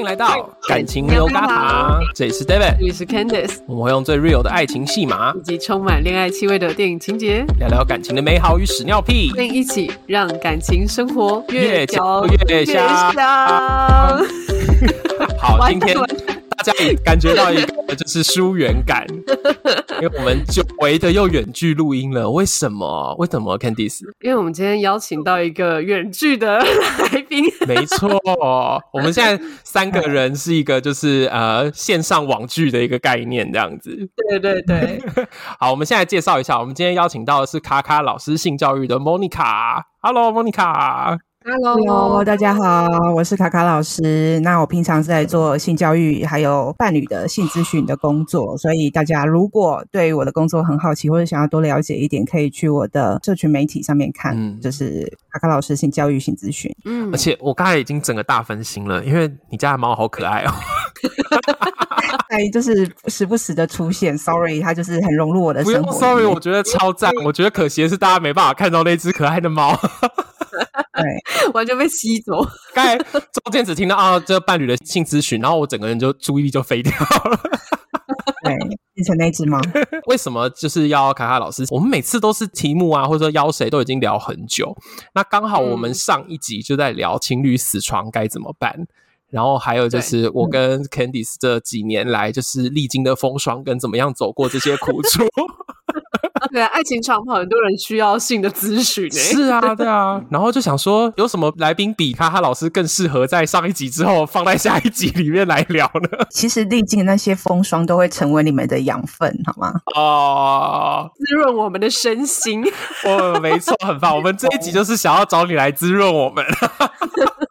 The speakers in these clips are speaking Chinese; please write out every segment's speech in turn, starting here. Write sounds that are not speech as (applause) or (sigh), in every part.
迎来到感情牛轧糖，这里是 David，这里是 Candice，我们会用最 real 的爱情戏码。以及充满恋爱气味的电影情节，聊聊感情的美好与屎尿屁，并一起让感情生活越嚼越香。(laughs) (laughs) 好，今天。大家也感觉到一个就是疏远感，因为我们久违的又远距录音了。为什么？为什么？Candice？因为我们今天邀请到一个远距的来宾。没错，我们现在三个人是一个就是呃线上网剧的一个概念，这样子。对对对。(laughs) 好，我们现在介绍一下，我们今天邀请到的是卡卡老师性教育的 Monica。Hello，Monica。Hello，大家好，我是卡卡老师。那我平常是在做性教育还有伴侣的性咨询的工作，所以大家如果对我的工作很好奇或者想要多了解一点，可以去我的社群媒体上面看，嗯、就是卡卡老师性教育性咨询。嗯，而且我刚才已经整个大分心了，因为你家的猫好可爱哦。(laughs) (laughs) 哎，就是时不时的出现，Sorry，它就是很融入我的生活。Sorry，我觉得超赞。我觉得可惜的是大家没办法看到那只可爱的猫。对，(laughs) 完全被吸走。(laughs) 刚才中间只听到啊，这个伴侣的性咨询，然后我整个人就注意力就飞掉了。(laughs) 对，变成那只猫。为什么就是要卡卡老师？我们每次都是题目啊，或者说邀谁都已经聊很久。那刚好我们上一集就在聊情侣死床该怎么办，嗯、然后还有就是我跟 Candice 这几年来就是历经的风霜跟怎么样走过这些苦楚。(laughs) 对啊，爱情长跑很多人需要性的咨询诶。是啊，对啊，(laughs) 然后就想说，有什么来宾比哈哈老师更适合在上一集之后放在下一集里面来聊呢？(laughs) 其实历经那些风霜都会成为你们的养分，好吗？哦，滋润我们的身心。哦，没错，很棒。我们这一集就是想要找你来滋润我们。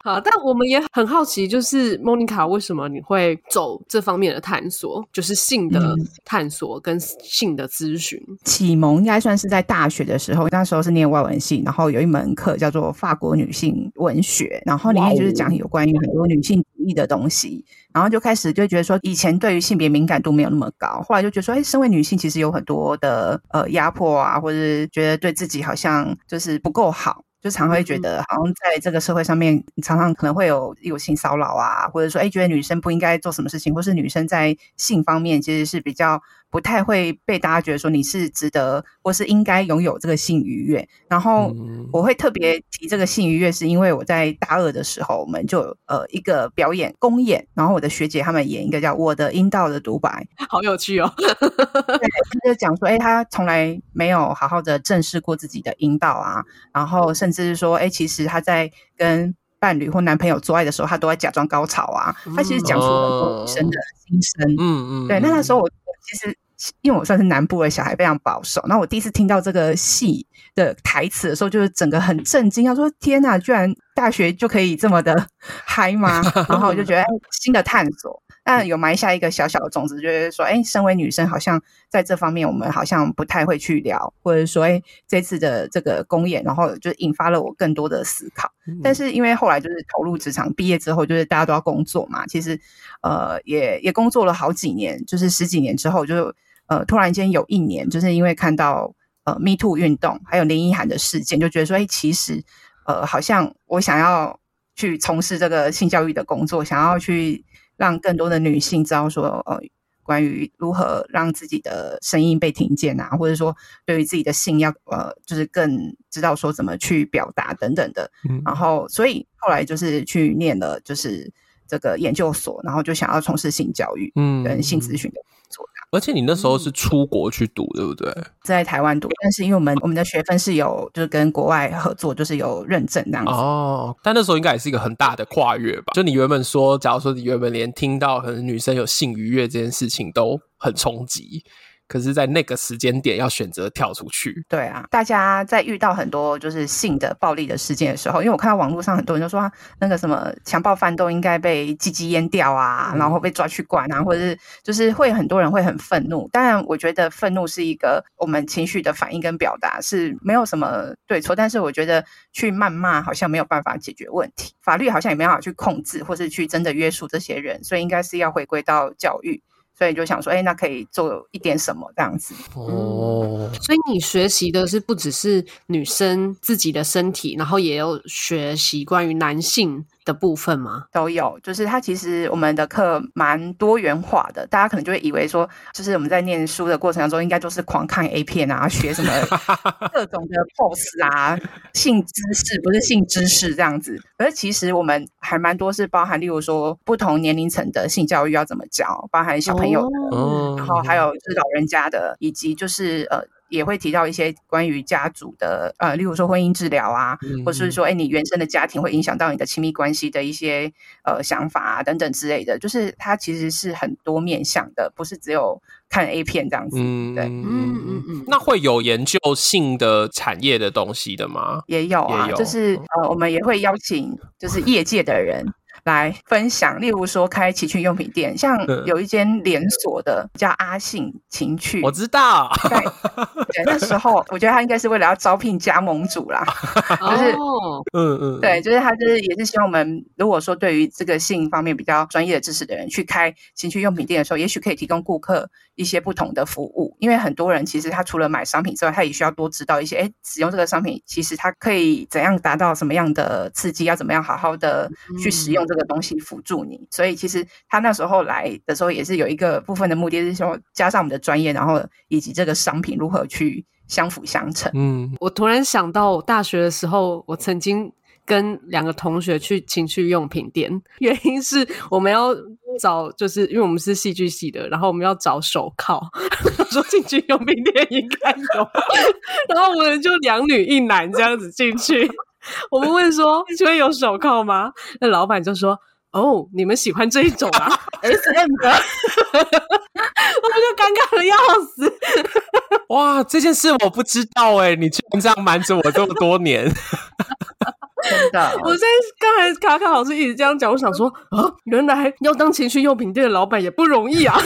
好，但我们也很好奇，就是 Monica，为什么你会走这方面的探索，就是性的探索跟性的咨询？启蒙应该算是在大学的时候，那时候是念外文系，然后有一门课叫做法国女性文学，然后里面就是讲有关于很多女性主义的东西，然后就开始就觉得说，以前对于性别敏感度没有那么高，后来就觉得说，哎，身为女性其实有很多的呃压迫啊，或者是觉得对自己好像就是不够好。就常会觉得，好像在这个社会上面，你常常可能会有有性骚扰啊，或者说，哎，觉得女生不应该做什么事情，或是女生在性方面其实是比较。不太会被大家觉得说你是值得或是应该拥有这个性愉悦，然后我会特别提这个性愉悦，是因为我在大二的时候，我们就呃一个表演公演，然后我的学姐他们演一个叫《我的阴道的独白》，(laughs) 好有趣哦。对，他就讲说，哎，他从来没有好好的正视过自己的阴道啊，然后甚至是说，哎，其实他在跟伴侣或男朋友做爱的时候，他都在假装高潮啊，他其实讲出很多女生的心声。嗯嗯，对，那那时候我。其实，因为我算是南部的小孩，非常保守。那我第一次听到这个戏的台词的时候，就是整个很震惊，要说天哪，居然大学就可以这么的 (laughs) 嗨吗？(laughs) 然后我就觉得新的探索。但有埋下一个小小的种子，就是说，哎，身为女生，好像在这方面我们好像不太会去聊，或者说，哎，这次的这个公演，然后就引发了我更多的思考。但是因为后来就是投入职场，毕业之后就是大家都要工作嘛，其实呃也也工作了好几年，就是十几年之后，就呃突然间有一年，就是因为看到呃 Me Too 运动，还有林依涵的事件，就觉得说，哎，其实呃好像我想要去从事这个性教育的工作，想要去。让更多的女性知道说，呃，关于如何让自己的声音被听见啊，或者说对于自己的性要，呃，就是更知道说怎么去表达等等的。嗯、然后，所以后来就是去念了，就是这个研究所，然后就想要从事性教育，嗯，跟性咨询的工作。而且你那时候是出国去读，嗯、对不对？在台湾读，但是因为我们我们的学分是有就是跟国外合作，就是有认证这样子。哦，但那时候应该也是一个很大的跨越吧？就你原本说，假如说你原本连听到可能女生有性愉悦这件事情都很冲击。可是，在那个时间点要选择跳出去。对啊，大家在遇到很多就是性的暴力的事件的时候，因为我看到网络上很多人都说，那个什么强暴犯都应该被鸡鸡阉掉啊，然后被抓去关啊，或者是就是会很多人会很愤怒。当然，我觉得愤怒是一个我们情绪的反应跟表达，是没有什么对错。但是，我觉得去谩骂好像没有办法解决问题，法律好像也没办法去控制，或是去真的约束这些人，所以应该是要回归到教育。所以就想说，哎，那可以做一点什么这样子。哦，所以你学习的是不只是女生自己的身体，然后也有学习关于男性的部分吗？都有，就是它其实我们的课蛮多元化的，大家可能就会以为说，就是我们在念书的过程当中，应该就是狂看 A 片啊，学什么 (laughs) 各种的 pose 啊，性知识不是性知识这样子。而其实我们还蛮多是包含，例如说不同年龄层的性教育要怎么教，包含小朋友的，哦、然后还有就是老人家的，以及就是呃。也会提到一些关于家族的，呃，例如说婚姻治疗啊，嗯、或者是说，哎，你原生的家庭会影响到你的亲密关系的一些呃想法啊等等之类的，就是它其实是很多面向的，不是只有看 A 片这样子。嗯，对，嗯嗯嗯。那会有研究性的产业的东西的吗？也有啊，有就是呃，我们也会邀请就是业界的人。来分享，例如说开情趣用品店，像有一间连锁的叫阿信情趣，我知道。对，对，那时候我觉得他应该是为了要招聘加盟主啦，(laughs) 就是，嗯嗯，对，就是他就是也是希望我们如果说对于这个性方面比较专业的知识的人去开情趣用品店的时候，也许可以提供顾客一些不同的服务，因为很多人其实他除了买商品之外，他也需要多知道一些，哎，使用这个商品其实他可以怎样达到什么样的刺激，要怎么样好好的去使用这个东西辅助你，所以其实他那时候来的时候也是有一个部分的目的，是说加上我们的专业，然后以及这个商品如何去相辅相成。嗯，我突然想到，我大学的时候，我曾经跟两个同学去情趣用品店，原因是我们要找，就是因为我们是戏剧系的，然后我们要找手铐，(laughs) 说情趣用品店应该有，(laughs) 然后我们就两女一男这样子进去。(laughs) 我们问说：“ (laughs) 请问有手铐吗？”那老板就说：“哦，你们喜欢这一种啊，(laughs) S M 的。”我们就尴尬的要死。哇，这件事我不知道哎，你居然这样瞒着我这么多年。真的，我在刚才卡卡老师一直这样讲，我想说啊，原来要当情趣用品店的老板也不容易啊。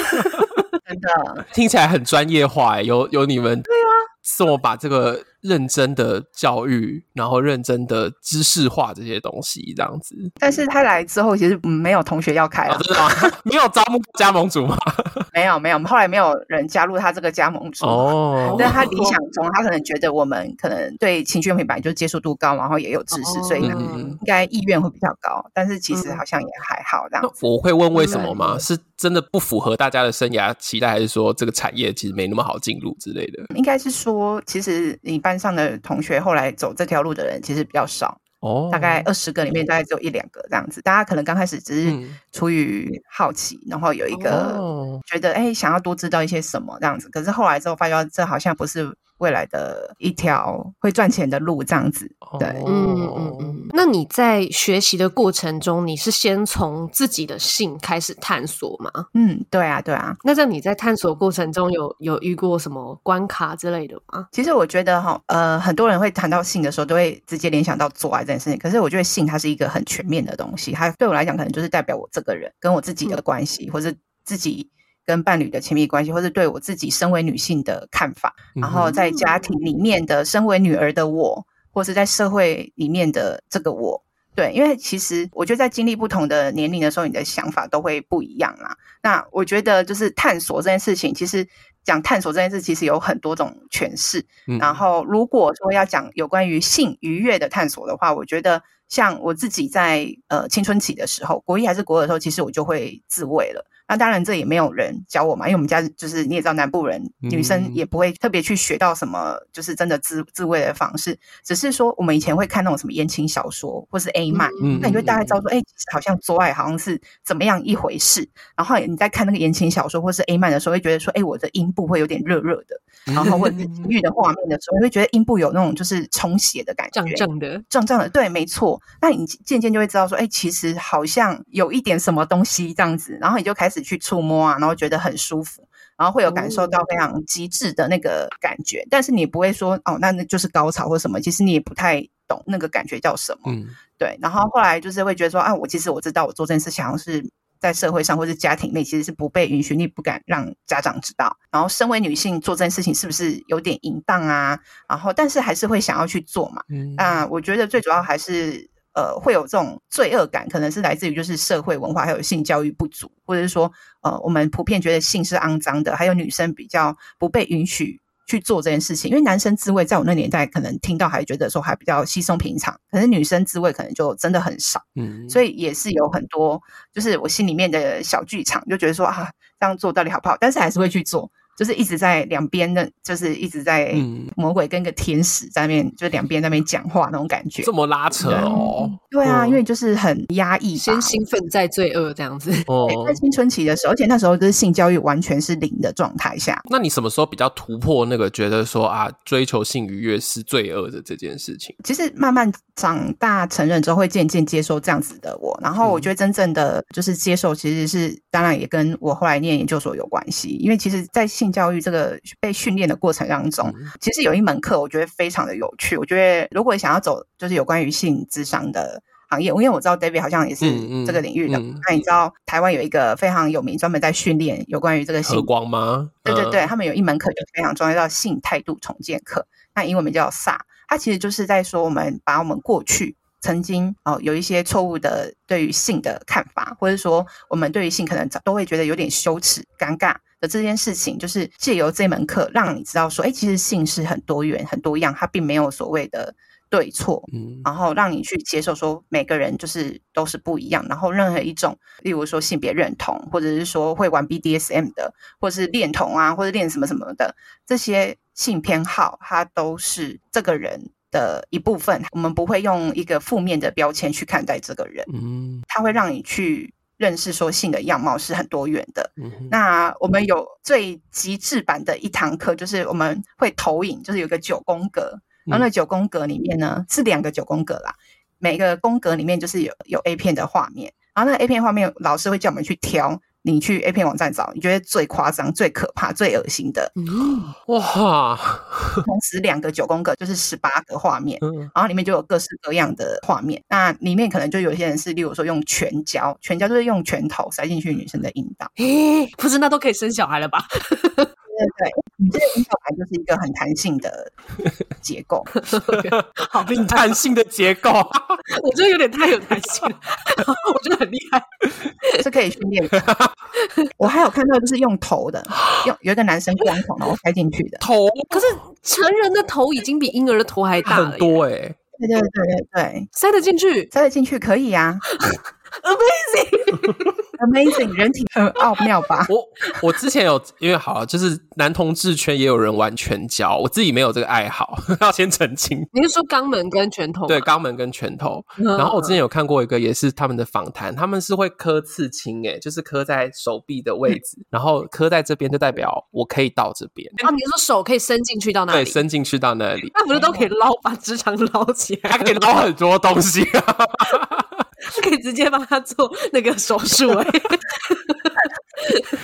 真的，听起来很专业化，有有你们对啊，是我把这个。认真的教育，然后认真的知识化这些东西，这样子。但是他来之后，其实没有同学要开了，真的吗？(laughs) 没有招募加盟组吗？(laughs) 没有，没有。后来没有人加入他这个加盟组哦。但他理想中，他可能觉得我们可能对情趣用品本来就接受度高，然后也有知识，哦、所以应该意愿会比较高。但是其实好像也还好这样。我会问为什么吗？是真的不符合大家的生涯期待，还是说这个产业其实没那么好进入之类的？应该是说，其实你班上的同学后来走这条路的人其实比较少哦，大概二十个里面大概只有一两个这样子。大家可能刚开始只是出于好奇，然后有一个觉得哎想要多知道一些什么这样子。可是后来之后发觉这好像不是。未来的一条会赚钱的路，这样子，对，嗯嗯嗯。那你在学习的过程中，你是先从自己的性开始探索吗？嗯，对啊，对啊。那在你在探索过程中有有遇过什么关卡之类的吗？其实我觉得哈，呃，很多人会谈到性的时候，都会直接联想到做爱这件事情。可是我觉得性它是一个很全面的东西，它对我来讲，可能就是代表我这个人跟我自己的关系，嗯、或是自己。跟伴侣的亲密关系，或是对我自己身为女性的看法，然后在家庭里面的身为女儿的我，或是在社会里面的这个我，对，因为其实我觉得在经历不同的年龄的时候，你的想法都会不一样啦。那我觉得就是探索这件事情，其实讲探索这件事，其实有很多种诠释。然后如果说要讲有关于性愉悦的探索的话，我觉得像我自己在呃青春期的时候，国一还是国二的时候，其实我就会自慰了。那当然，这也没有人教我嘛，因为我们家就是你也知道，南部人女生也不会特别去学到什么，就是真的自自慰的方式。只是说，我们以前会看那种什么言情小说，或是 A 漫，嗯，那你就大概知道说，哎、欸，好像做爱好像是怎么样一回事。然后你在看那个言情小说或是 A 漫的时候，会觉得说，哎、欸，我的阴部会有点热热的，然后或者是 (laughs) 的画面的时候，你会觉得阴部有那种就是充血的感觉，胀胀的，胀胀的，对，没错。那你渐渐就会知道说，哎、欸，其实好像有一点什么东西这样子，然后你就开始去触摸啊。然后觉得很舒服，然后会有感受到非常极致的那个感觉，哦、但是你不会说哦，那那就是高潮或什么，其实你也不太懂那个感觉叫什么。嗯，对。然后后来就是会觉得说啊，我其实我知道，我做这件事情好像是在社会上或是家庭内其实是不被允许，你不敢让家长知道。然后身为女性做这件事情是不是有点淫荡啊？然后但是还是会想要去做嘛。嗯，那我觉得最主要还是。呃，会有这种罪恶感，可能是来自于就是社会文化还有性教育不足，或者是说，呃，我们普遍觉得性是肮脏的，还有女生比较不被允许去做这件事情，因为男生自慰在我那年代可能听到还觉得说还比较稀松平常，可是女生自慰可能就真的很少，嗯，所以也是有很多就是我心里面的小剧场，就觉得说啊这样做到底好不好？但是还是会去做。就是一直在两边的，就是一直在魔鬼跟个天使在那边，嗯、就两边在那边讲话那种感觉，这么拉扯哦。对啊，嗯、因为就是很压抑，先兴奋再罪恶这样子。哦，在青春期的时候，而且那时候就是性教育完全是零的状态下。那你什么时候比较突破那个觉得说啊，追求性愉悦是罪恶的这件事情？其实慢慢长大成人之后，会渐渐接受这样子的我。然后我觉得真正的就是接受，其实是当然也跟我后来念研究所有关系，因为其实，在性教育这个被训练的过程当中，其实有一门课我觉得非常的有趣。我觉得如果想要走就是有关于性智商的行业，因为我知道 David 好像也是这个领域的。那、你知道台湾有一个非常有名，专门在训练有关于这个性光吗？对对对，他们有一门课就非常重要，叫性态度重建课。那英文名叫 SA，它其实就是在说我们把我们过去曾经哦有一些错误的对于性的看法，或者说我们对于性可能都会觉得有点羞耻、尴尬。这件事情就是借由这门课，让你知道说，哎，其实性是很多元、很多样，它并没有所谓的对错。嗯，然后让你去接受说，每个人就是都是不一样。然后任何一种，例如说性别认同，或者是说会玩 BDSM 的，或者是恋童啊，或者恋什么什么的，这些性偏好，它都是这个人的一部分。我们不会用一个负面的标签去看待这个人。嗯，它会让你去。认识说性的样貌是很多元的。嗯、那我们有最极致版的一堂课，就是我们会投影，就是有个九宫格，然后那九宫格里面呢、嗯、是两个九宫格啦，每个宫格里面就是有有 A 片的画面，然后那个 A 片画面老师会叫我们去挑。你去 A 片网站找，你觉得最夸张、最可怕、最恶心的？嗯，哇！同时两个九宫格就是十八个画面，嗯、然后里面就有各式各样的画面。那里面可能就有些人是，例如说用拳胶，拳胶就是用拳头塞进去女生的阴道。诶，不是，那都可以生小孩了吧？对对，你这个阴道盘就是一个很弹性的结构，(laughs) 好。弹性的结构，(laughs) 我觉得有点太有弹性了，我觉得很厉害，是可以训练的。我还有看到就是用头的，用有一个男生光头然后塞进去的。头，可是成人的头已经比婴儿的头还大，很多哎、欸，对对对对对，塞得进去，塞得进去可以呀、啊、，Amazing。Amazing，人体很奥妙吧？我我之前有，因为好，就是男同志圈也有人玩拳交，我自己没有这个爱好，(laughs) 要先澄清。你是说肛门跟拳头？对，肛门跟拳头。然后我之前有看过一个，也是他们的访谈，他们是会刻刺青，哎，就是刻在手臂的位置，(laughs) 然后刻在这边就代表我可以到这边。啊，你说手可以伸进去到那里？对，伸进去到那里，那不是都可以捞，把直肠捞起来？还可以捞很多东西啊。可以直接帮他做那个手术哎！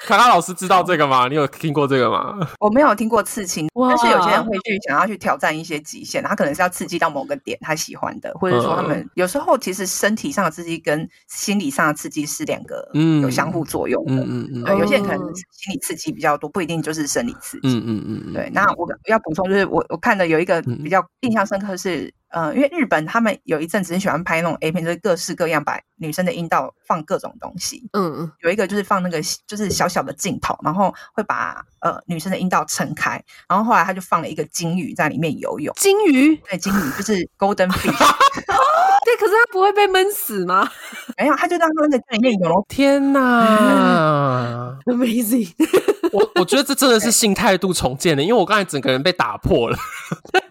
卡卡老师知道这个吗？你有听过这个吗？我没有听过刺青，但是有些人会去想要去挑战一些极限，他可能是要刺激到某个点他喜欢的，或者说他们有时候其实身体上的刺激跟心理上的刺激是两个有相互作用的。嗯嗯嗯。对，有些人可能心理刺激比较多，不一定就是生理刺激。嗯嗯嗯。对，那我要补充就是我我看的有一个比较印象深刻是。呃，因为日本他们有一阵子很喜欢拍那种 A 片，就是各式各样把女生的阴道放各种东西。嗯嗯，有一个就是放那个就是小小的镜头，然后会把呃女生的阴道撑开，然后后来他就放了一个金鱼在里面游泳。金鱼？对，金鱼就是 Golden Fish。(laughs) 对，可是它不会被闷死吗？没有，他就让它在里面游。天哪，(laughs) Amazing！(laughs) 我我觉得这真的是性态度重建的，因为我刚才整个人被打破了，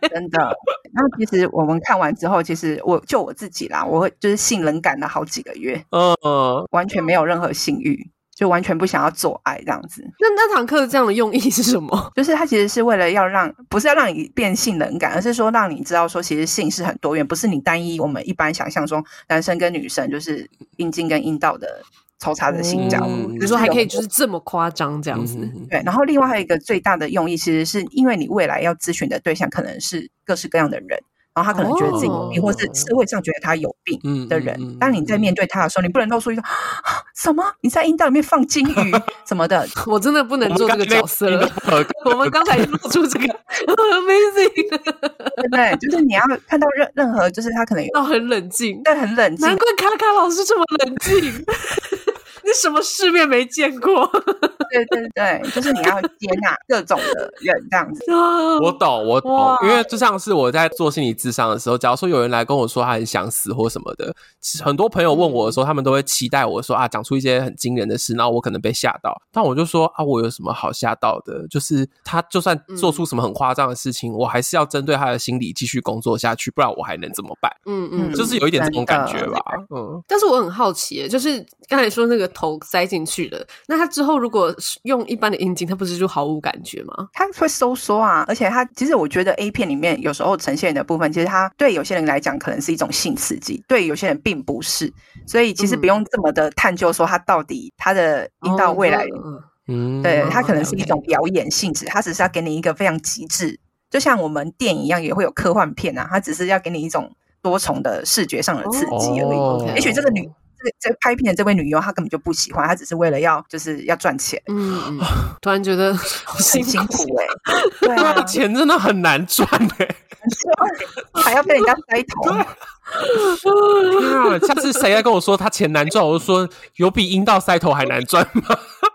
真的。那其实我们看完之后，其实我就我自己啦，我会就是性冷感了好几个月，嗯嗯，完全没有任何性欲，就完全不想要做爱这样子。那那堂课这样的用意是什么？(laughs) 就是它其实是为了要让，不是要让你变性冷感，而是说让你知道说，其实性是很多元，不是你单一我们一般想象中男生跟女生就是阴茎跟阴道的。抽插的性交，比如说还可以就是这么夸张这样子，对。然后另外还有一个最大的用意，其实是因为你未来要咨询的对象可能是各式各样的人，然后他可能觉得自己有病，或是社会上觉得他有病的人。当你在面对他的时候，你不能露出一个什么你在阴道里面放金鱼什么的，(laughs) 我真的不能做这个角色了。我们刚才露出这个 amazing，(laughs) 对不对？就是你要看到任任何，就是他可能要很冷静，但，很冷静。难怪卡卡老师这么冷静。(laughs) 你什么世面没见过？(laughs) 对对对，就是你要接纳各种的人这样子。(laughs) 我懂，我懂，因为就像是我在做心理智商的时候，假如说有人来跟我说他很想死或什么的，很多朋友问我的时候，他们都会期待我说啊，讲出一些很惊人的事，然后我可能被吓到。但我就说啊，我有什么好吓到的？就是他就算做出什么很夸张的事情，我还是要针对他的心理继续工作下去，不然我还能怎么办？嗯嗯，就是有一点这种感觉吧。嗯，但是我很好奇，就是刚才说那个头塞进去了，那他之后如果用一般的阴茎，他不是就毫无感觉吗？他会收缩啊，而且他其实我觉得 A 片里面有时候呈现的部分，其实他对有些人来讲可能是一种性刺激，对有些人并不是，所以其实不用这么的探究说他到底他的阴道未来，嗯，对他可能是一种表演性质，他只是要给你一个非常极致，就像我们电影一样，也会有科幻片啊，他只是要给你一种多重的视觉上的刺激而已。也许这个女。这这拍片的这位女优，她根本就不喜欢，她只是为了要就是要赚钱。嗯，(laughs) 突然觉得 (laughs) 好辛苦哎、欸，(laughs) 对啊，钱真的很难赚哎、欸，还要被人家塞头。天啊！下次谁来跟我说他钱难赚，我就说有比阴道塞头还难赚吗？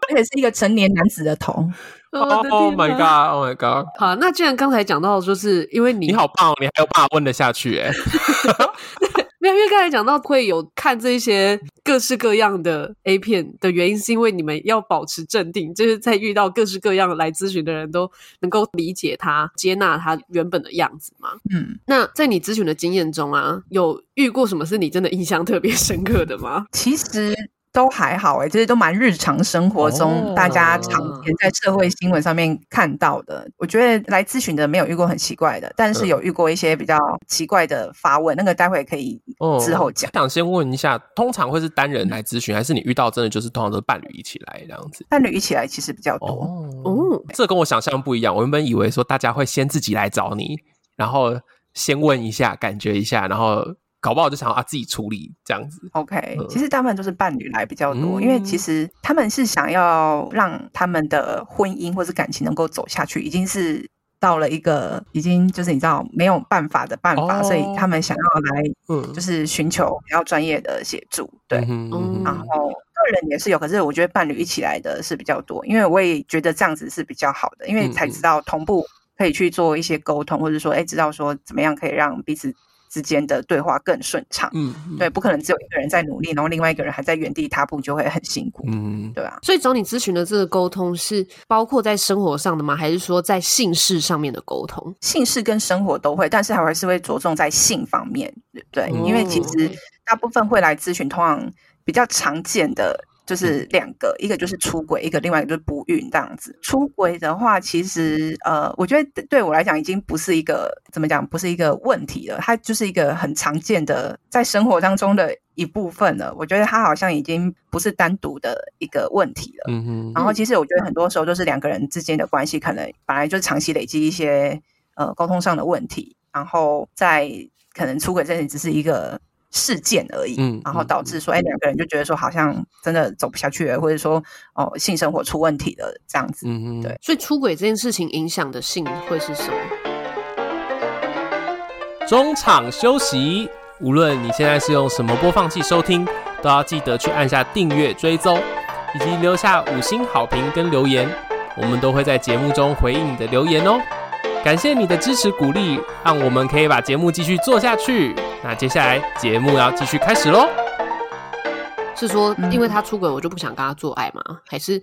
而且是一个成年男子的头。Oh, oh my god! Oh my god! 好，那既然刚才讲到，就是因为你你好棒哦，你还有办法问得下去哎、欸。没有，因为刚才讲到会有看这些各式各样的 A 片的原因，是因为你们要保持镇定，就是在遇到各式各样来咨询的人都能够理解他、接纳他原本的样子嘛。嗯，那在你咨询的经验中啊，有遇过什么是你真的印象特别深刻的吗？其实。都还好哎，这些都蛮日常生活中大家常见在社会新闻上面看到的。Oh. 我觉得来咨询的没有遇过很奇怪的，但是有遇过一些比较奇怪的发问，那个待会可以之后讲。Oh. 想先问一下，通常会是单人来咨询，还是你遇到真的就是通常都是伴侣一起来这样子？伴侣一起来其实比较多哦，oh. oh. 这跟我想象不一样。我原本以为说大家会先自己来找你，然后先问一下，感觉一下，然后。搞不好就想要啊自己处理这样子。OK，其实大部分都是伴侣来比较多，嗯、因为其实他们是想要让他们的婚姻或是感情能够走下去，已经是到了一个已经就是你知道没有办法的办法，哦、所以他们想要来，嗯，就是寻求比较专业的协助。对，嗯、然后个人也是有，可是我觉得伴侣一起来的是比较多，因为我也觉得这样子是比较好的，因为才知道同步可以去做一些沟通，或者说哎，知道说怎么样可以让彼此。之间的对话更顺畅，嗯，对，不可能只有一个人在努力，然后另外一个人还在原地踏步，就会很辛苦，嗯，对啊。所以找你咨询的这个沟通是包括在生活上的吗？还是说在性事上面的沟通？性事跟生活都会，但是还是会着重在性方面，对，因为其实大部分会来咨询，通常比较常见的。就是两个，一个就是出轨，一个另外一个就是不孕这样子。出轨的话，其实呃，我觉得对我来讲已经不是一个怎么讲，不是一个问题了。它就是一个很常见的在生活当中的一部分了。我觉得它好像已经不是单独的一个问题了。嗯哼。然后其实我觉得很多时候就是两个人之间的关系，可能本来就是长期累积一些呃沟通上的问题，然后在可能出轨这里只是一个。事件而已，嗯，然后导致说，哎、嗯，两个人就觉得说，好像真的走不下去了，或者说，哦，性生活出问题了，这样子，嗯嗯，对。所以出轨这件事情影响的性会是什么？中场休息，无论你现在是用什么播放器收听，都要记得去按下订阅追踪，以及留下五星好评跟留言，我们都会在节目中回应你的留言哦。感谢你的支持鼓励，让我们可以把节目继续做下去。那接下来节目要继续开始喽。是说，因为他出轨，我就不想跟他做爱吗？还是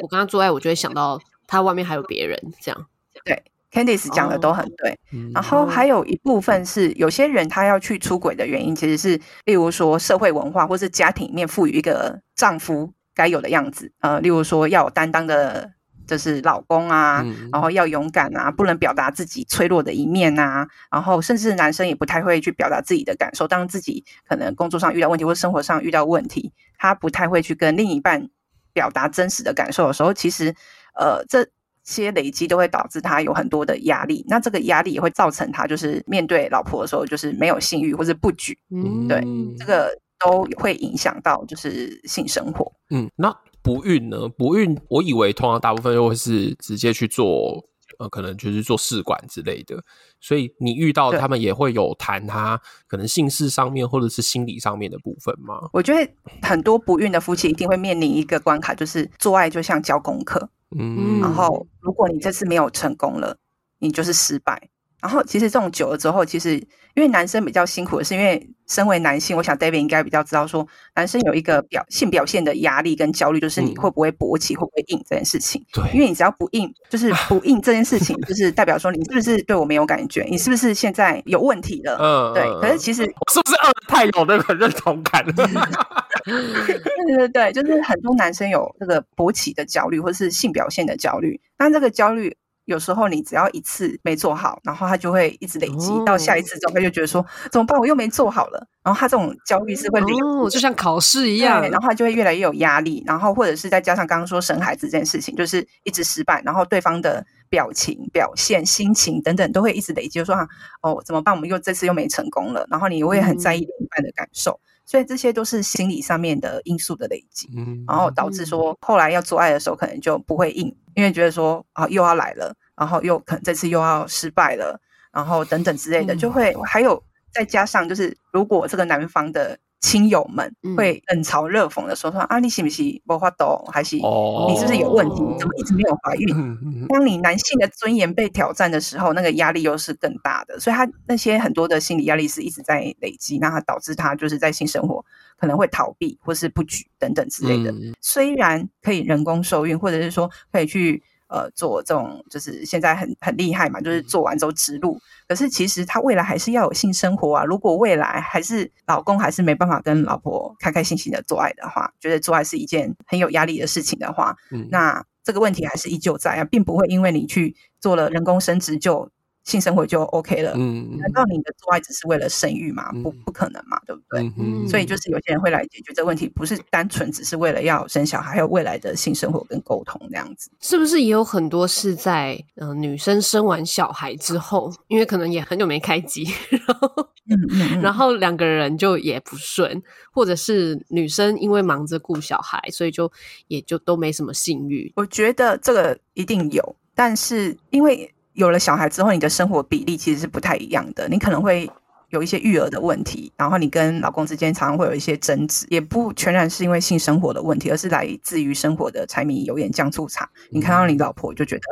我跟他做爱，我就会想到他外面还有别人？这样对，Candice 讲的都很对。哦、然后还有一部分是，有些人他要去出轨的原因，其实是例如说社会文化，或是家庭里面赋予一个丈夫该有的样子。呃，例如说要有担当的。就是老公啊，然后要勇敢啊，不能表达自己脆弱的一面啊，然后甚至男生也不太会去表达自己的感受。当自己可能工作上遇到问题，或生活上遇到问题，他不太会去跟另一半表达真实的感受的时候，其实呃这些累积都会导致他有很多的压力。那这个压力也会造成他就是面对老婆的时候，就是没有性欲或者不举。嗯，对，这个都会影响到就是性生活。嗯，那。不孕呢？不孕，我以为通常大部分又会是直接去做呃，可能就是做试管之类的。所以你遇到他们也会有谈他可能性事上面或者是心理上面的部分吗？我觉得很多不孕的夫妻一定会面临一个关卡，就是做爱就像交功课，嗯，然后如果你这次没有成功了，你就是失败。然后其实这种久了之后，其实因为男生比较辛苦的是，因为身为男性，我想 David 应该比较知道说，男生有一个表性表现的压力跟焦虑，就是你会不会勃起，嗯、会不会硬这件事情。对，因为你只要不硬，就是不硬这件事情，就是代表说你是不是对我没有感觉，你是不是现在有问题了？嗯，对。可是其实我是不是二太有那个认同感？(laughs) 对对对，就是很多男生有这个勃起的焦虑，或是性表现的焦虑，但这个焦虑。有时候你只要一次没做好，然后他就会一直累积，到下一次之后他就觉得说怎么办？我又没做好了。然后他这种焦虑是会累积，就像考试一样，然后他就会越来越有压力。然后或者是再加上刚刚说生孩子这件事情，就是一直失败，然后对方的表情、表现、心情等等都会一直累积，就说啊，哦，怎么办？我们又这次又没成功了。然后你会很在意另一半的感受，所以这些都是心理上面的因素的累积，然后导致说后来要做爱的时候可能就不会硬，因为觉得说啊又要来了。然后又可能这次又要失败了，然后等等之类的，就会还有再加上就是，如果这个男方的亲友们会冷嘲热讽的说说啊，你是不是没法度，还是你是不是有问题？怎么一直没有怀孕？当你男性的尊严被挑战的时候，那个压力又是更大的，所以他那些很多的心理压力是一直在累积，那他导致他就是在性生活可能会逃避或是不举等等之类的。虽然可以人工受孕，或者是说可以去。呃，做这种就是现在很很厉害嘛，就是做完之后植入。可是其实他未来还是要有性生活啊。如果未来还是老公还是没办法跟老婆开开心心的做爱的话，觉得做爱是一件很有压力的事情的话，嗯，那这个问题还是依旧在啊，并不会因为你去做了人工生殖就。性生活就 OK 了，嗯，难道你的做爱只是为了生育吗？嗯、不，不可能嘛，对不对？嗯、所以就是有些人会来解决这个问题，不是单纯只是为了要生小孩，还有未来的性生活跟沟通这样子。是不是也有很多是在嗯、呃、女生生完小孩之后，因为可能也很久没开机，(laughs) 然后嗯嗯然后两个人就也不顺，或者是女生因为忙着顾小孩，所以就也就都没什么性欲。我觉得这个一定有，但是因为。有了小孩之后，你的生活比例其实是不太一样的。你可能会有一些育儿的问题，然后你跟老公之间常常会有一些争执，也不全然是因为性生活的问题，而是来自于生活的柴米油盐酱醋茶。你看到你老婆就觉得，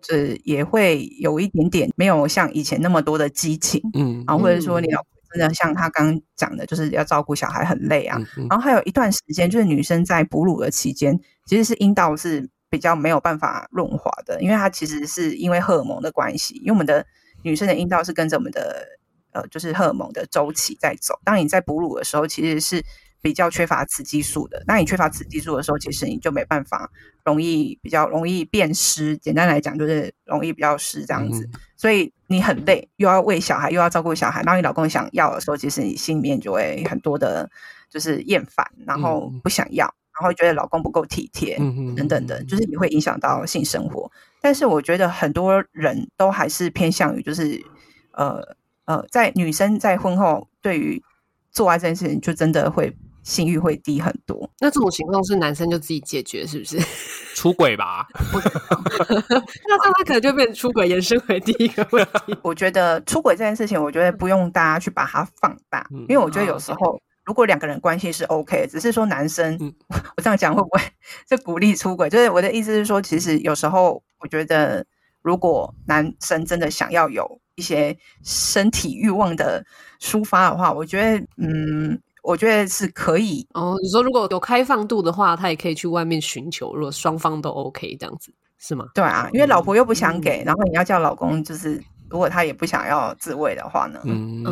这也会有一点点没有像以前那么多的激情，嗯，然后或者说你老婆真的像他刚刚讲的，就是要照顾小孩很累啊。然后还有一段时间，就是女生在哺乳的期间，其实是阴道是。比较没有办法润滑的，因为它其实是因为荷尔蒙的关系，因为我们的女生的阴道是跟着我们的呃，就是荷尔蒙的周期在走。当你在哺乳的时候，其实是比较缺乏雌激素的。当你缺乏雌激素的时候，其实你就没办法容易比较容易变湿。简单来讲，就是容易比较湿这样子。嗯、所以你很累，又要喂小孩，又要照顾小孩。当你老公想要的时候，其实你心里面就会很多的，就是厌烦，然后不想要。嗯然后觉得老公不够体贴，等等的，就是也会影响到性生活。但是我觉得很多人都还是偏向于，就是呃呃，在女生在婚后对于做爱这件事情，就真的会性欲会低很多。那这种情况是男生就自己解决，是不是？(laughs) 出轨吧？(laughs) 那这样他可能就变成出轨延伸为第一个问题。(laughs) 我觉得出轨这件事情，我觉得不用大家去把它放大，因为我觉得有时候。如果两个人关系是 OK，只是说男生，嗯、(laughs) 我这样讲会不会 (laughs) 就鼓励出轨？就是我的意思是说，其实有时候我觉得，如果男生真的想要有一些身体欲望的抒发的话，我觉得，嗯，我觉得是可以。哦，你说如果有开放度的话，他也可以去外面寻求。如果双方都 OK，这样子是吗？对啊，因为老婆又不想给，嗯、然后你要叫老公，就是如果他也不想要自慰的话呢？嗯，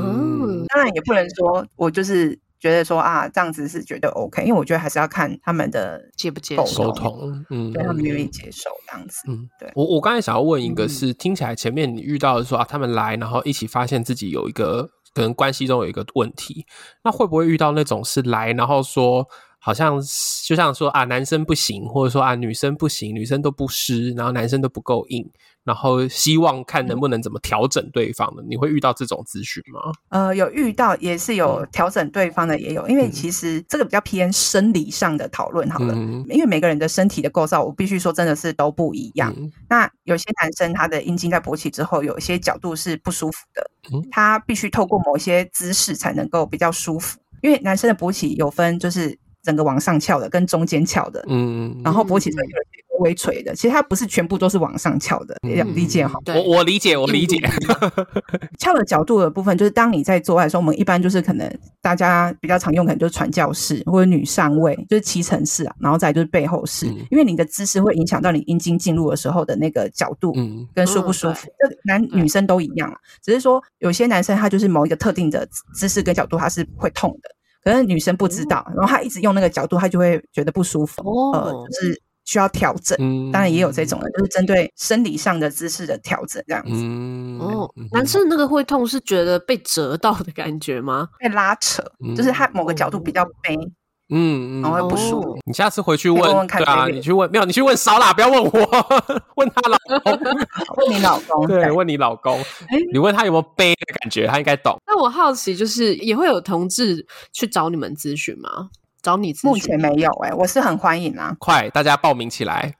当然也不能说我就是。觉得说啊，这样子是绝对 OK，因为我觉得还是要看他们的接不接受。沟通，嗯，对他们愿意接受这样子，嗯，对。我我刚才想要问一个是，是、嗯、听起来前面你遇到的说啊，他们来，然后一起发现自己有一个可能关系中有一个问题，那会不会遇到那种是来，然后说好像就像说啊，男生不行，或者说啊，女生不行，女生都不湿，然后男生都不够硬，然后希望看能不能怎么调整对方的。嗯、你会遇到这种咨询吗？呃，有遇到，也是有调整对方的，也有。因为其实这个比较偏生理上的讨论好了，嗯、因为每个人的身体的构造，我必须说真的是都不一样。嗯、那有些男生他的阴茎在勃起之后，有一些角度是不舒服的，嗯、他必须透过某些姿势才能够比较舒服。因为男生的勃起有分，就是整个往上翘的跟中间翘的，嗯，然后勃起上有微垂的，其实它不是全部都是往上翘的，嗯、理解哈？我我理解，我理解。(laughs) 翘的角度的部分，就是当你在做爱的时候，我们一般就是可能大家比较常用，可能就是传教士或者女上位，就是骑乘式啊，然后再就是背后式，嗯、因为你的姿势会影响到你阴茎进入的时候的那个角度，嗯，跟舒不舒服，这、嗯、男女生都一样啊，只是说有些男生他就是某一个特定的姿势跟角度他是会痛的。可是女生不知道，然后她一直用那个角度，她就会觉得不舒服，哦、呃，就是需要调整。嗯、当然也有这种的，就是针对生理上的姿势的调整这样子。嗯、哦，男生那个会痛是觉得被折到的感觉吗？被拉扯，嗯、就是他某个角度比较悲。嗯，嗯，我会不舒服。你下次回去问，对啊，你去问，没有，你去问少啦，不要问我，(laughs) 问他老公，(laughs) 问你老公，对，问你老公，你问他有没有悲的感觉，他应该懂。那我好奇，就是也会有同志去找你们咨询吗？找你咨询？目前没有哎、欸，我是很欢迎啊，快，大家报名起来。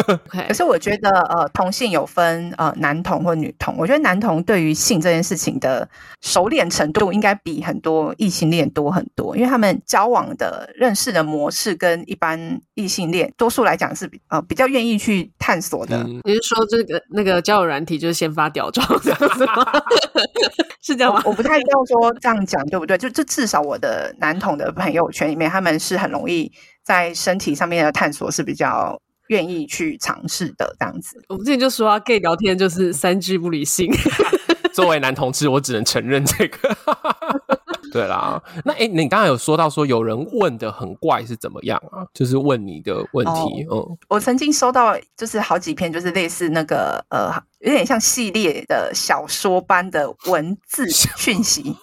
(laughs) 可是我觉得，呃，同性有分呃男同或女同。我觉得男同对于性这件事情的熟练程度，应该比很多异性恋多很多，因为他们交往的认识的模式跟一般异性恋多数来讲是比呃比较愿意去探索的。嗯、你是说这个那个交友软体就是先发屌照这样子吗？(laughs) 是这样吗？我，不太知道说这样讲对不对？就就至少我的男同的朋友圈里面，他们是很容易在身体上面的探索是比较。愿意去尝试的这样子，我们之前就说啊，gay 聊天就是三句不离心。作为男同志，我只能承认这个。(laughs) 对啦，那哎、欸，你刚才有说到说有人问的很怪是怎么样啊？就是问你的问题。哦、嗯，我曾经收到就是好几篇，就是类似那个呃，有点像系列的小说般的文字讯息。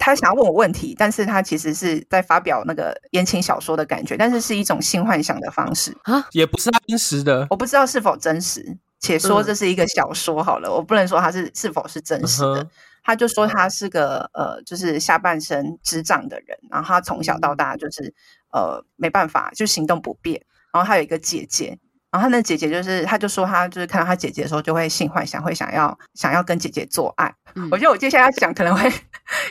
他想要问我问题，但是他其实是在发表那个言情小说的感觉，但是是一种性幻想的方式啊，也不是真实的。我不知道是否真实，且说这是一个小说好了，嗯、我不能说它是是否是真实的。嗯他就说他是个呃，就是下半身智障的人，然后他从小到大就是呃没办法，就行动不便。然后他有一个姐姐，然后他那姐姐就是，他就说他就是看到他姐姐的时候就会性幻想，会想要想要跟姐姐做爱。嗯、我觉得我接下来要讲可能会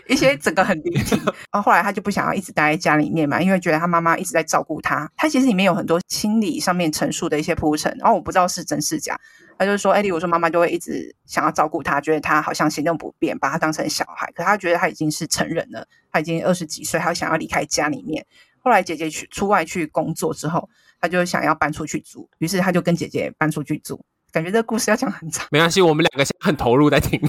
一些整个很离题。(laughs) 然后后来他就不想要一直待在家里面嘛，因为觉得他妈妈一直在照顾他。他其实里面有很多心理上面陈述的一些铺陈，然后我不知道是真是假。他就说：“哎，例如说妈妈就会一直想要照顾他，觉得他好像行动不便，把他当成小孩。可他觉得他已经是成人了，他已经二十几岁，他想要离开家里面。后来姐姐去出外去工作之后，他就想要搬出去住，于是他就跟姐姐搬出去住。感觉这个故事要讲很长，没关系，我们两个现在很投入在听。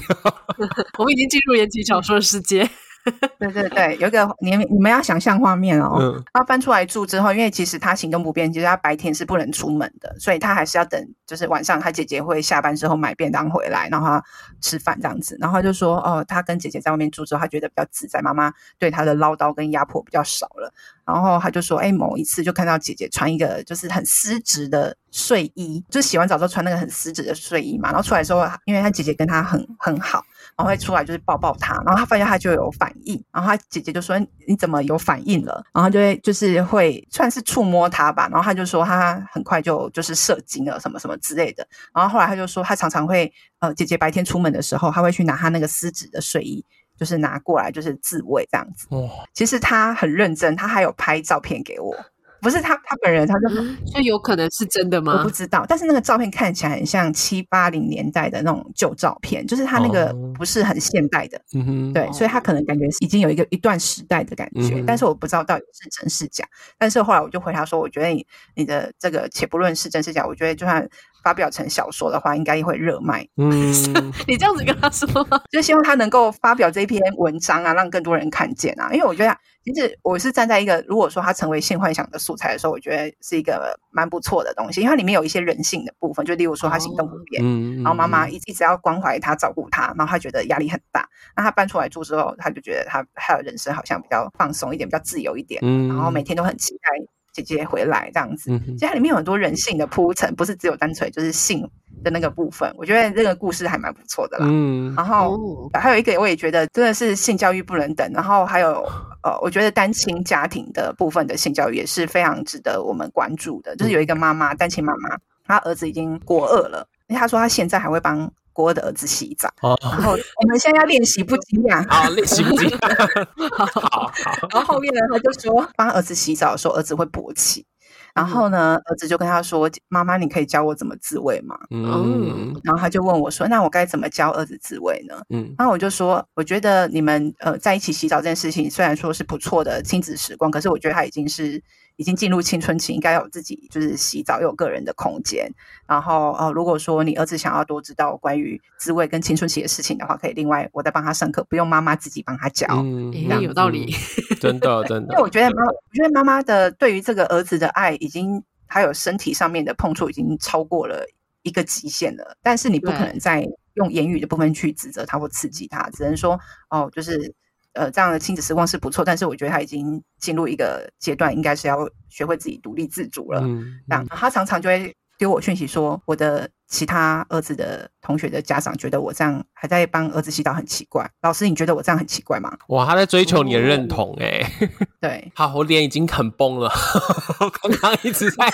(laughs) 我们已经进入言情小说的世界。” (laughs) 对对对，有一个你你们要想象画面哦。嗯。他搬出来住之后，因为其实他行动不便，其实他白天是不能出门的，所以他还是要等，就是晚上他姐姐会下班之后买便当回来，然后他吃饭这样子。然后他就说，哦，他跟姐姐在外面住之后，他觉得比较自在，妈妈对他的唠叨跟压迫比较少了。然后他就说，哎，某一次就看到姐姐穿一个就是很丝质的睡衣，就洗完澡之后穿那个很丝质的睡衣嘛。然后出来之后，因为他姐姐跟他很很好。然后会出来就是抱抱他，然后他发现他就有反应，然后他姐姐就说，你怎么有反应了？然后就会就是会算是触摸他吧，然后他就说他很快就就是射精了什么什么之类的。然后后来他就说他常常会呃姐姐白天出门的时候，他会去拿他那个丝质的睡衣，就是拿过来就是自慰这样子。哦，其实他很认真，他还有拍照片给我。不是他，他本人，他就说，所以有可能是真的吗？我不知道，但是那个照片看起来很像七八零年代的那种旧照片，就是他那个不是很现代的，嗯哼，对，所以他可能感觉已经有一个一段时代的感觉，嗯、但是我不知道到底是真是假。但是后来我就回答说，我觉得你你的这个，且不论是真是假，我觉得就算发表成小说的话，应该也会热卖。嗯，(laughs) 你这样子跟他说，(laughs) 就希望他能够发表这篇文章啊，让更多人看见啊，因为我觉得。其实我是站在一个，如果说他成为性幻想的素材的时候，我觉得是一个蛮不错的东西，因为它里面有一些人性的部分，就例如说他行动不便，然后妈妈一一直要关怀他、照顾他，然后他觉得压力很大。那他搬出来住之后，他就觉得他他的人生好像比较放松一点，比较自由一点，然后每天都很期待姐姐回来这样子。嗯，其实它里面有很多人性的铺陈，不是只有单纯就是性的那个部分。我觉得这个故事还蛮不错的啦。嗯，然后、哦、还有一个，我也觉得真的是性教育不能等。然后还有呃，我觉得单亲家庭的部分的性教育也是非常值得我们关注的。就是有一个妈妈，单亲妈妈，她儿子已经国二了，因为她说她现在还会帮。国二的儿子洗澡，哦、然后我们现在要练习不惊讶啊，练习不惊讶，(laughs) 好好。然后后面呢，他就说帮儿子洗澡的时候，儿子会勃起。然后呢，儿子就跟他说：“妈妈，你可以教我怎么自慰吗？”嗯，然后他就问我说：“那我该怎么教儿子自慰呢？”嗯，然后我就说：“我觉得你们呃在一起洗澡这件事情，虽然说是不错的亲子时光，可是我觉得他已经是。”已经进入青春期，应该有自己就是洗澡有个人的空间。然后呃，如果说你儿子想要多知道关于滋味跟青春期的事情的话，可以另外我再帮他上课，不用妈妈自己帮他教。嗯，有道理，真的真的。因为我觉得妈，我觉得妈妈的对于这个儿子的爱，已经还有身体上面的碰触，已经超过了一个极限了。但是你不可能再用言语的部分去指责他或刺激他，只能说哦，就是。呃，这样的亲子时光是不错，但是我觉得他已经进入一个阶段，应该是要学会自己独立自主了。嗯，这样他常常就会丢我讯息说，我的其他儿子的同学的家长觉得我这样还在帮儿子洗澡很奇怪。老师，你觉得我这样很奇怪吗？哇，他在追求你的认同哎、欸。(laughs) 对，好，我脸已经很崩了，(laughs) 刚刚一直在。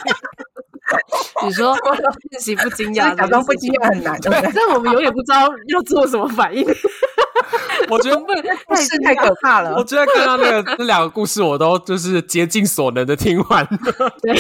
(laughs) 你说练习不惊讶，(laughs) 假装不惊讶很难，对，但我们永远不知道要做什么反应。我觉得 (laughs) 不太是太可怕了。我觉得刚刚那个那两个故事，我都就是竭尽所能的听完。对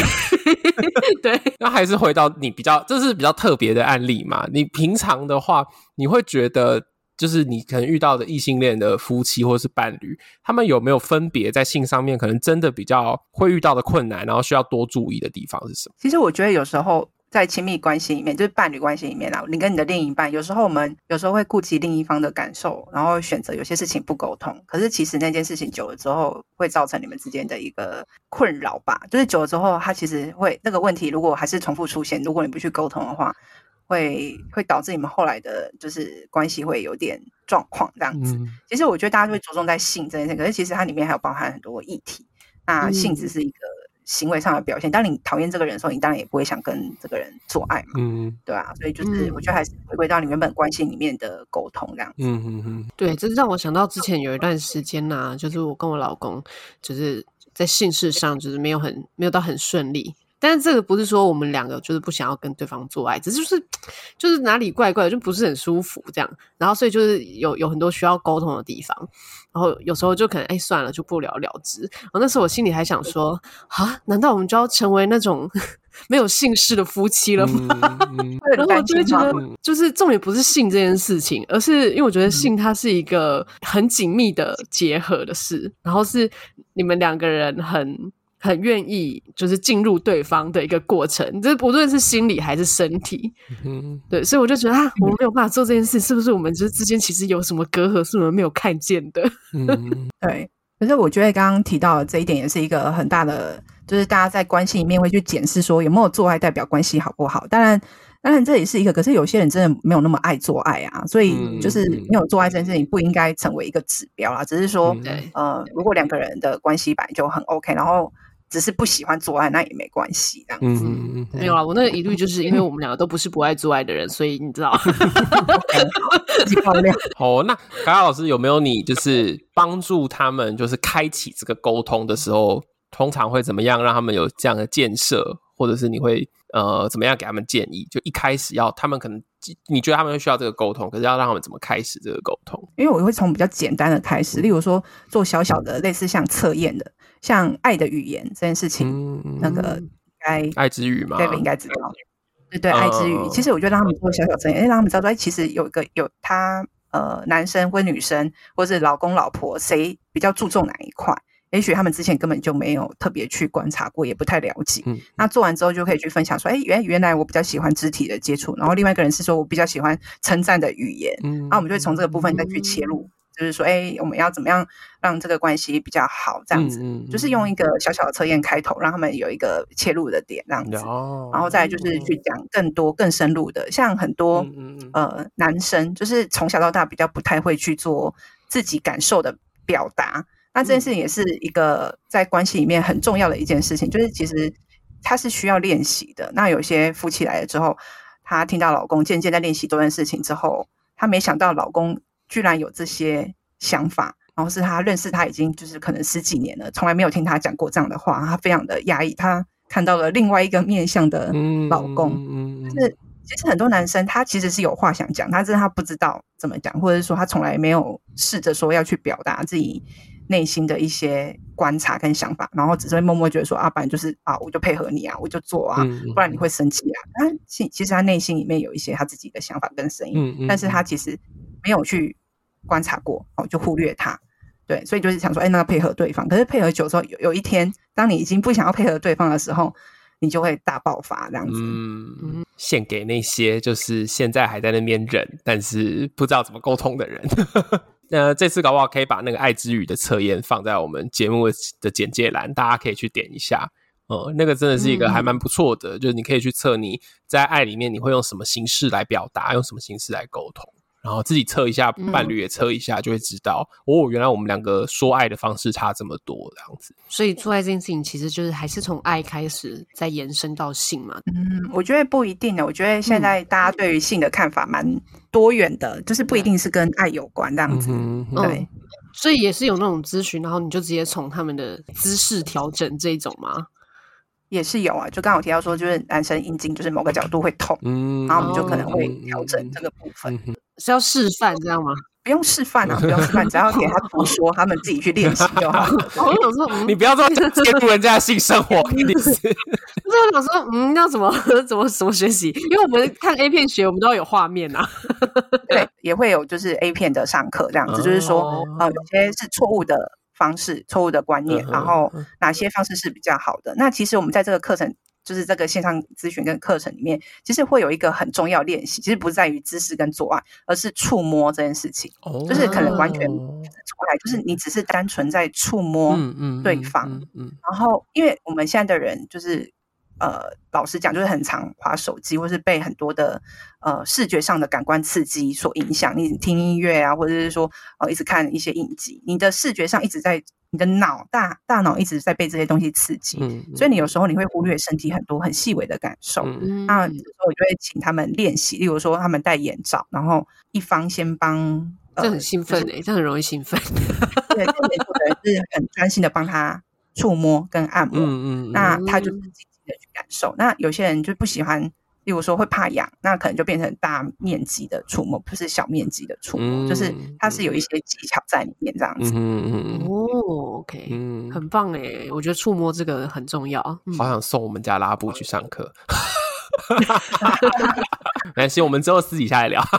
对，那还是回到你比较，这是比较特别的案例嘛？你平常的话，你会觉得就是你可能遇到的异性恋的夫妻或是伴侣，他们有没有分别在性上面可能真的比较会遇到的困难，然后需要多注意的地方是什么？其实我觉得有时候。在亲密关系里面，就是伴侣关系里面啊，你跟你的另一半，有时候我们有时候会顾及另一方的感受，然后选择有些事情不沟通。可是其实那件事情久了之后，会造成你们之间的一个困扰吧。就是久了之后，它其实会那个问题，如果还是重复出现，如果你不去沟通的话，会会导致你们后来的就是关系会有点状况这样子。嗯。其实我觉得大家就会着重在性这件事，可是其实它里面还有包含很多议题。那性只是一个。行为上的表现，当你讨厌这个人的时候，你当然也不会想跟这个人做爱嘛，嗯，对啊，所以就是我觉得还是回归到你原本关系里面的沟通这样子，嗯嗯嗯，对，这是让我想到之前有一段时间呐、啊，就是我跟我老公就是在性事上就是没有很没有到很顺利。但是这个不是说我们两个就是不想要跟对方做爱，只是就是就是哪里怪怪的，就不是很舒服这样。然后所以就是有有很多需要沟通的地方。然后有时候就可能哎算了，就不了了之。然后那时候我心里还想说啊，难道我们就要成为那种 (laughs) 没有姓氏的夫妻了吗？嗯嗯、(laughs) 然后我就会觉得，就是重点不是性这件事情，而是因为我觉得性它是一个很紧密的结合的事，然后是你们两个人很。很愿意就是进入对方的一个过程，这不论是心理还是身体，嗯，对，所以我就觉得啊，我们没有办法做这件事，是不是我们之之间其实有什么隔阂，是我们没有看见的？嗯，(laughs) 对。可是我觉得刚刚提到的这一点也是一个很大的，就是大家在关系里面会去检视说有没有做爱代表关系好不好？当然，当然这也是一个，可是有些人真的没有那么爱做爱啊，所以就是没有做爱这件事情不应该成为一个指标啦。只是说，嗯、呃，如果两个人的关系本来就很 OK，然后。只是不喜欢做爱，那也没关系，这样子。嗯，没有啊，我那个疑虑就是因为我们两个都不是不爱做爱的人，所以你知道。(laughs) 好，那卡卡老师有没有你就是帮助他们，就是开启这个沟通的时候，通常会怎么样让他们有这样的建设，或者是你会呃怎么样给他们建议？就一开始要他们可能你觉得他们会需要这个沟通，可是要让他们怎么开始这个沟通？因为我会从比较简单的开始，例如说做小小的类似像测验的。像爱的语言这件事情，嗯、那个该爱之语嘛，对，应该知道。对对，爱之语，呃、其实我觉得让他们做小小测验，让他们知道说，其实有一个有他呃，男生或女生，或是老公老婆，谁比较注重哪一块？也许他们之前根本就没有特别去观察过，也不太了解。嗯、那做完之后就可以去分享说，哎，原原来我比较喜欢肢体的接触，然后另外一个人是说我比较喜欢称赞的语言。嗯，那我们就会从这个部分再去切入。嗯就是说，哎，我们要怎么样让这个关系比较好？这样子，嗯嗯、就是用一个小小的测验开头，让他们有一个切入的点，这样子。哦、然后再就是去讲更多、更深入的，像很多、呃男生，就是从小到大比较不太会去做自己感受的表达。那这件事情也是一个在关系里面很重要的一件事情，就是其实他是需要练习的。那有些夫妻来了之后，她听到老公渐渐在练习多件事情之后，她没想到老公居然有这些想法，然后是她认识他已经就是可能十几年了，从来没有听他讲过这样的话，她非常的压抑，她看到了另外一个面向的老公，嗯，就是。其实很多男生他其实是有话想讲，他只是他不知道怎么讲，或者是说他从来没有试着说要去表达自己内心的一些观察跟想法，然后只是会默默觉得说啊，不然就是啊，我就配合你啊，我就做啊，不然你会生气啊。他其其实他内心里面有一些他自己的想法跟声音，但是他其实没有去观察过，哦，就忽略他。对，所以就是想说，哎，那个配合对方，可是配合久之后，有有一天，当你已经不想要配合对方的时候。你就会大爆发这样子。嗯，献给那些就是现在还在那边忍，但是不知道怎么沟通的人。那这次搞不好可以把那个爱之语的测验放在我们节目的简介栏，大家可以去点一下。呃，那个真的是一个还蛮不错的，嗯、就是你可以去测你在爱里面你会用什么形式来表达，用什么形式来沟通。然后自己测一下，伴侣也测一下，就会知道、嗯、哦，原来我们两个说爱的方式差这么多，这样子。所以做爱这件事情，其实就是还是从爱开始，再延伸到性嘛。嗯，我觉得不一定的。我觉得现在大家对于性的看法蛮多元的，嗯、就是不一定是跟爱有关这样子。嗯、对，所以也是有那种咨询，然后你就直接从他们的姿势调整这种吗？也是有啊，就刚好提到说，就是男生阴茎就是某个角度会痛，嗯，然后我们就可能会调整这个部分。嗯嗯是要示范这样吗？不用示范啊，不用示范，只要给他图说，他们自己去练习就好。(laughs) 我想说，你不要说 (laughs) 介入人家的性生活，意思。(laughs) 不是我想说，嗯，要怎么怎么怎么学习？因为我们看 A 片学，我们都要有画面啊。对，也会有就是 A 片的上课这样子，就是说，呃，有些是错误的方式、错误的观念，然后哪些方式是比较好的？那其实我们在这个课程。就是这个线上咨询跟课程里面，其实会有一个很重要练习，其实不是在于姿势跟做爱，而是触摸这件事情。哦，就是可能完全出来，就是你只是单纯在触摸对方。嗯，嗯，嗯，然后，因为我们现在的人就是。呃，老实讲，就是很常滑手机，或是被很多的呃视觉上的感官刺激所影响。你听音乐啊，或者是说呃一直看一些影集，你的视觉上一直在，你的脑大大脑一直在被这些东西刺激，嗯嗯、所以你有时候你会忽略身体很多很细微的感受。嗯、那有时候我就会请他们练习，例如说他们戴眼罩，然后一方先帮，这很兴奋诶、欸，就是、这很容易兴奋。(laughs) 对，这个人是很专心的帮他触摸跟按摩，嗯嗯，那他就自己。去感受，那有些人就不喜欢，例如说会怕痒，那可能就变成大面积的触摸，不是小面积的触摸，嗯、就是它是有一些技巧在里面这样子。嗯、哦，OK，嗯，很棒哎，我觉得触摸这个很重要。好想送我们家拉布去上课，(laughs) 没关系，我们之后私底下来聊。(laughs)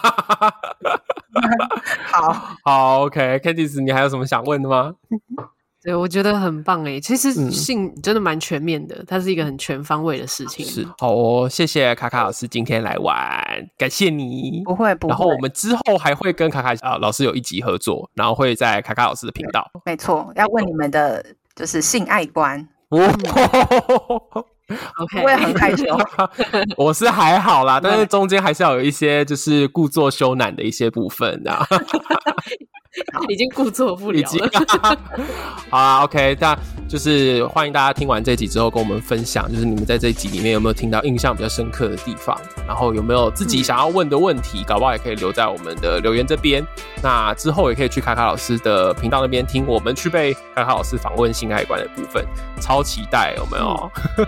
好好，OK，Candice，你还有什么想问的吗？对，我觉得很棒诶。其实性真的蛮全面的，嗯、它是一个很全方位的事情。是，好哦，谢谢卡卡老师今天来玩，感谢你。不会不会。然后我们之后还会跟卡卡啊老师有一集合作，然后会在卡卡老师的频道。没错，要问你们的就是性爱观。哦、(laughs) OK，我也很害羞。(laughs) 我是还好啦，但是中间还是要有一些就是故作羞赧的一些部分的。(laughs) (laughs) 已经故作不了了。(laughs) 好啊，OK，那就是欢迎大家听完这集之后跟我们分享，就是你们在这一集里面有没有听到印象比较深刻的地方，然后有没有自己想要问的问题，嗯、搞不好也可以留在我们的留言这边。那之后也可以去卡卡老师的频道那边听我们去被卡卡老师访问性爱观的部分，超期待有没有？嗯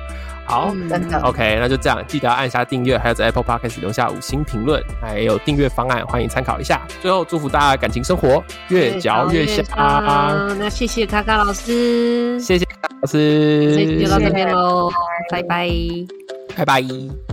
好，真的。OK，那就这样，记得要按下订阅，还有在 Apple Podcast 留下五星评论，还有订阅方案，欢迎参考一下。最后，祝福大家感情生活越嚼越香。那谢谢卡卡老师，谢谢卡卡老师，这集就到这边喽，拜拜，拜拜。